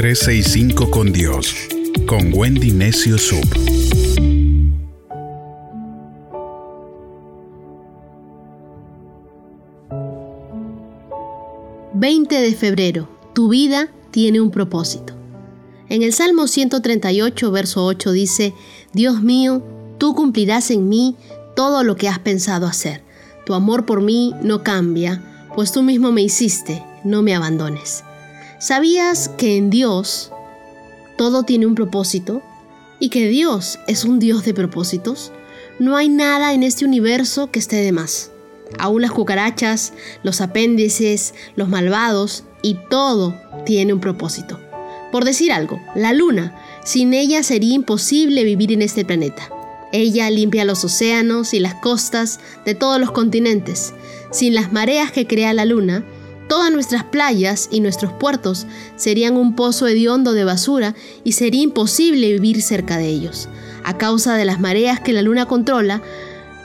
365 con Dios, con Wendy Necio Sub. ...20 de febrero... ...tu vida tiene un propósito... En el Salmo 138, verso 8 dice, Dios mío, tú cumplirás en mí todo lo que has pensado hacer. Tu amor por mí no cambia, pues tú mismo me hiciste, no me abandones. ¿Sabías que en Dios todo tiene un propósito? ¿Y que Dios es un Dios de propósitos? No hay nada en este universo que esté de más. Aún las cucarachas, los apéndices, los malvados, y todo tiene un propósito. Por decir algo, la luna, sin ella sería imposible vivir en este planeta. Ella limpia los océanos y las costas de todos los continentes. Sin las mareas que crea la luna, todas nuestras playas y nuestros puertos serían un pozo hediondo de basura y sería imposible vivir cerca de ellos. A causa de las mareas que la luna controla,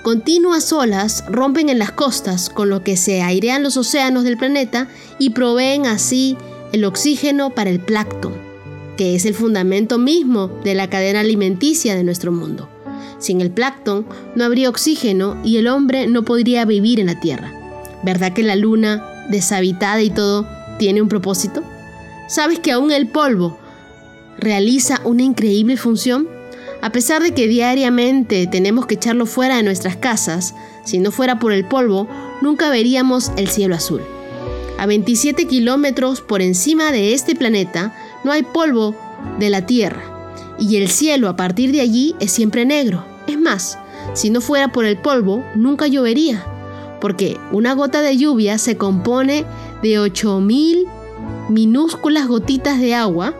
continuas olas rompen en las costas, con lo que se airean los océanos del planeta y proveen así el oxígeno para el plancton, que es el fundamento mismo de la cadena alimenticia de nuestro mundo. Sin el plancton no habría oxígeno y el hombre no podría vivir en la Tierra. ¿Verdad que la luna, deshabitada y todo, tiene un propósito? ¿Sabes que aún el polvo realiza una increíble función? A pesar de que diariamente tenemos que echarlo fuera de nuestras casas, si no fuera por el polvo, nunca veríamos el cielo azul. A 27 kilómetros por encima de este planeta no hay polvo de la Tierra y el cielo a partir de allí es siempre negro. Es más, si no fuera por el polvo, nunca llovería, porque una gota de lluvia se compone de 8000 minúsculas gotitas de agua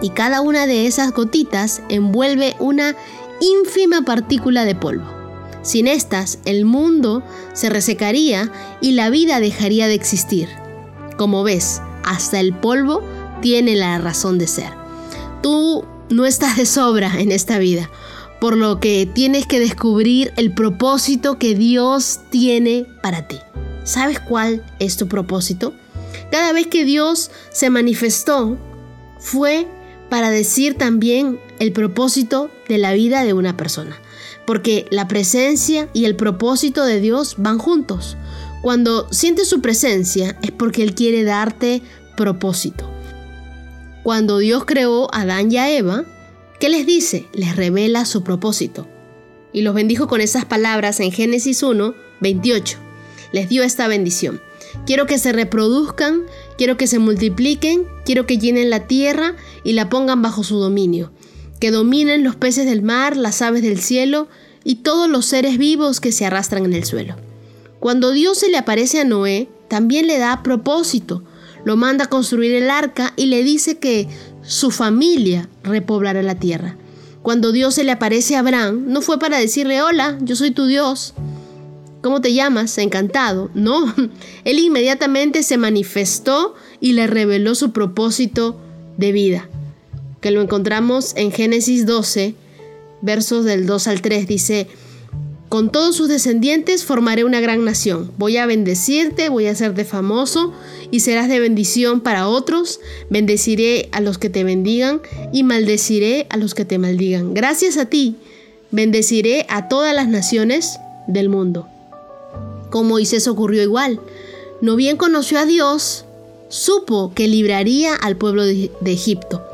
y cada una de esas gotitas envuelve una ínfima partícula de polvo. Sin estas, el mundo se resecaría y la vida dejaría de existir. Como ves, hasta el polvo tiene la razón de ser. Tú no estás de sobra en esta vida, por lo que tienes que descubrir el propósito que Dios tiene para ti. ¿Sabes cuál es tu propósito? Cada vez que Dios se manifestó, fue para decir también el propósito de la vida de una persona porque la presencia y el propósito de Dios van juntos. Cuando sientes su presencia es porque Él quiere darte propósito. Cuando Dios creó a Adán y a Eva, ¿qué les dice? Les revela su propósito. Y los bendijo con esas palabras en Génesis 1, 28. Les dio esta bendición. Quiero que se reproduzcan, quiero que se multipliquen, quiero que llenen la tierra y la pongan bajo su dominio que dominen los peces del mar, las aves del cielo y todos los seres vivos que se arrastran en el suelo. Cuando Dios se le aparece a Noé, también le da propósito. Lo manda a construir el arca y le dice que su familia repoblará la tierra. Cuando Dios se le aparece a Abraham, no fue para decirle, hola, yo soy tu Dios. ¿Cómo te llamas? Encantado. No, él inmediatamente se manifestó y le reveló su propósito de vida que lo encontramos en Génesis 12, versos del 2 al 3, dice, con todos sus descendientes formaré una gran nación. Voy a bendecirte, voy a hacerte famoso y serás de bendición para otros. Bendeciré a los que te bendigan y maldeciré a los que te maldigan. Gracias a ti, bendeciré a todas las naciones del mundo. Con Moisés ocurrió igual. No bien conoció a Dios, supo que libraría al pueblo de, de Egipto.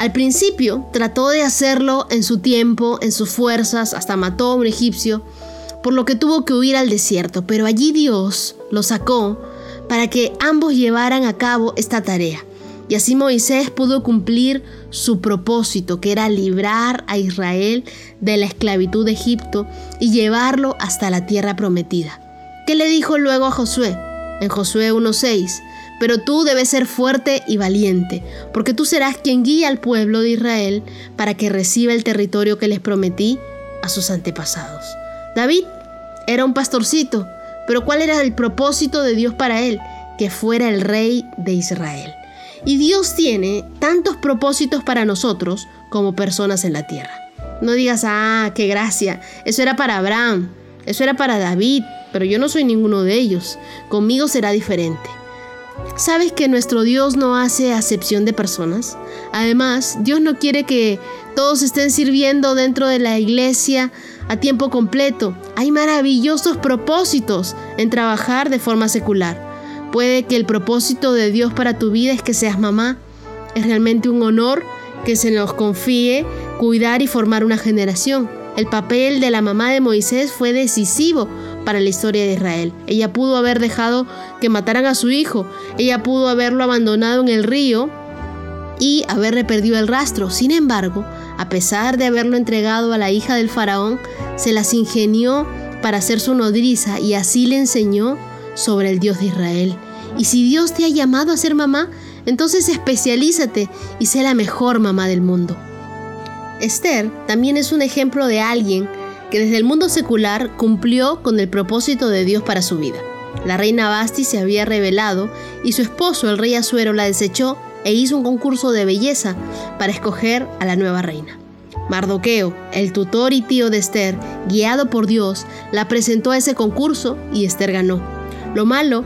Al principio trató de hacerlo en su tiempo, en sus fuerzas, hasta mató a un egipcio, por lo que tuvo que huir al desierto, pero allí Dios lo sacó para que ambos llevaran a cabo esta tarea. Y así Moisés pudo cumplir su propósito, que era librar a Israel de la esclavitud de Egipto y llevarlo hasta la tierra prometida. ¿Qué le dijo luego a Josué? En Josué 1.6, pero tú debes ser fuerte y valiente, porque tú serás quien guía al pueblo de Israel para que reciba el territorio que les prometí a sus antepasados. David era un pastorcito, pero ¿cuál era el propósito de Dios para él? Que fuera el rey de Israel. Y Dios tiene tantos propósitos para nosotros como personas en la tierra. No digas, ah, qué gracia, eso era para Abraham, eso era para David, pero yo no soy ninguno de ellos, conmigo será diferente. ¿Sabes que nuestro Dios no hace acepción de personas? Además, Dios no quiere que todos estén sirviendo dentro de la iglesia a tiempo completo. Hay maravillosos propósitos en trabajar de forma secular. Puede que el propósito de Dios para tu vida es que seas mamá. Es realmente un honor que se nos confíe cuidar y formar una generación. El papel de la mamá de Moisés fue decisivo para la historia de Israel. Ella pudo haber dejado que mataran a su hijo, ella pudo haberlo abandonado en el río y haberle perdido el rastro. Sin embargo, a pesar de haberlo entregado a la hija del faraón, se las ingenió para ser su nodriza y así le enseñó sobre el Dios de Israel. Y si Dios te ha llamado a ser mamá, entonces especialízate y sé la mejor mamá del mundo. Esther también es un ejemplo de alguien que desde el mundo secular cumplió con el propósito de Dios para su vida. La reina Basti se había revelado y su esposo, el rey Azuero, la desechó e hizo un concurso de belleza para escoger a la nueva reina. Mardoqueo, el tutor y tío de Esther, guiado por Dios, la presentó a ese concurso y Esther ganó. Lo malo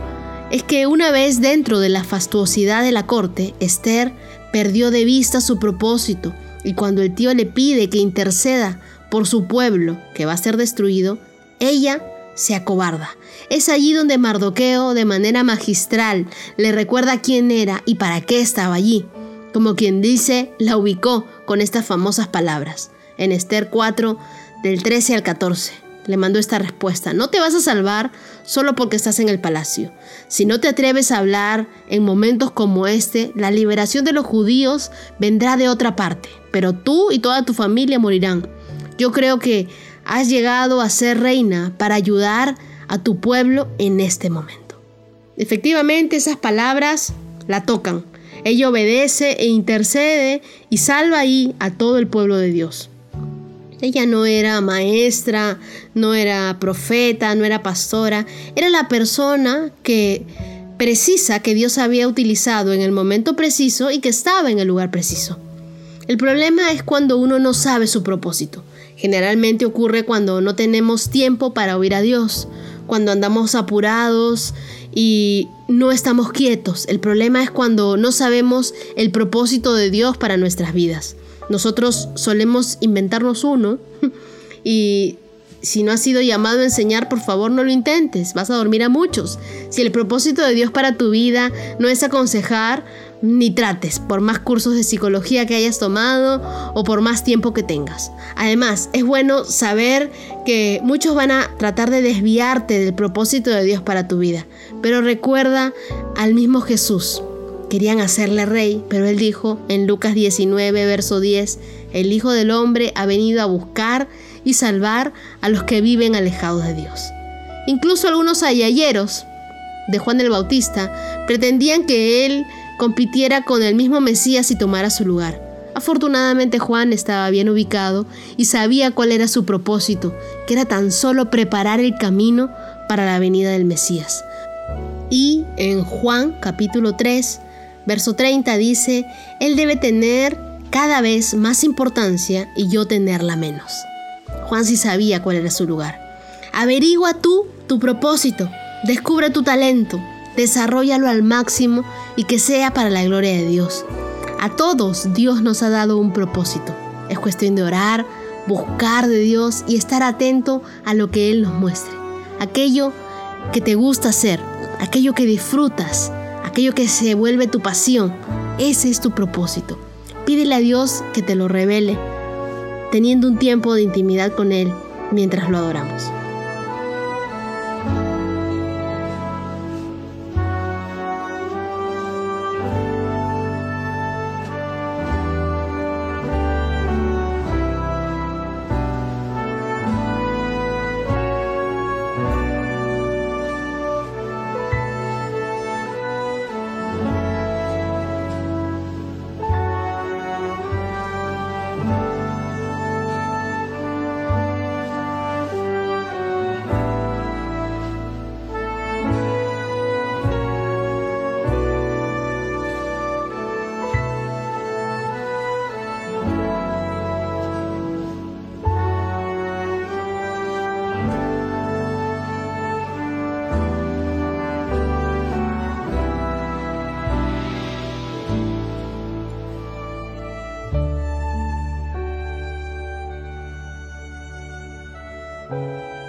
es que una vez dentro de la fastuosidad de la corte, Esther perdió de vista su propósito y cuando el tío le pide que interceda por su pueblo que va a ser destruido, ella se acobarda. Es allí donde Mardoqueo, de manera magistral, le recuerda quién era y para qué estaba allí. Como quien dice, la ubicó con estas famosas palabras. En Esther 4, del 13 al 14 le mandó esta respuesta. No te vas a salvar solo porque estás en el palacio. Si no te atreves a hablar en momentos como este, la liberación de los judíos vendrá de otra parte, pero tú y toda tu familia morirán. Yo creo que has llegado a ser reina para ayudar a tu pueblo en este momento. Efectivamente, esas palabras la tocan. Ella obedece e intercede y salva ahí a todo el pueblo de Dios. Ella no era maestra, no era profeta, no era pastora, era la persona que precisa que Dios había utilizado en el momento preciso y que estaba en el lugar preciso. El problema es cuando uno no sabe su propósito. Generalmente ocurre cuando no tenemos tiempo para oír a Dios, cuando andamos apurados y no estamos quietos. El problema es cuando no sabemos el propósito de Dios para nuestras vidas. Nosotros solemos inventarnos uno y si no has sido llamado a enseñar, por favor no lo intentes, vas a dormir a muchos. Si el propósito de Dios para tu vida no es aconsejar, ni trates, por más cursos de psicología que hayas tomado o por más tiempo que tengas. Además, es bueno saber que muchos van a tratar de desviarte del propósito de Dios para tu vida, pero recuerda al mismo Jesús Querían hacerle rey, pero él dijo en Lucas 19, verso 10, el Hijo del Hombre ha venido a buscar y salvar a los que viven alejados de Dios. Incluso algunos ayayeros de Juan el Bautista pretendían que él compitiera con el mismo Mesías y tomara su lugar. Afortunadamente Juan estaba bien ubicado y sabía cuál era su propósito, que era tan solo preparar el camino para la venida del Mesías. Y en Juan capítulo 3, Verso 30 dice, Él debe tener cada vez más importancia y yo tenerla menos. Juan sí sabía cuál era su lugar. Averigua tú tu propósito, descubre tu talento, desarrollalo al máximo y que sea para la gloria de Dios. A todos Dios nos ha dado un propósito. Es cuestión de orar, buscar de Dios y estar atento a lo que Él nos muestre. Aquello que te gusta hacer, aquello que disfrutas, aquello que se vuelve tu pasión. Ese es tu propósito. Pídele a Dios que te lo revele, teniendo un tiempo de intimidad con Él mientras lo adoramos. Bye.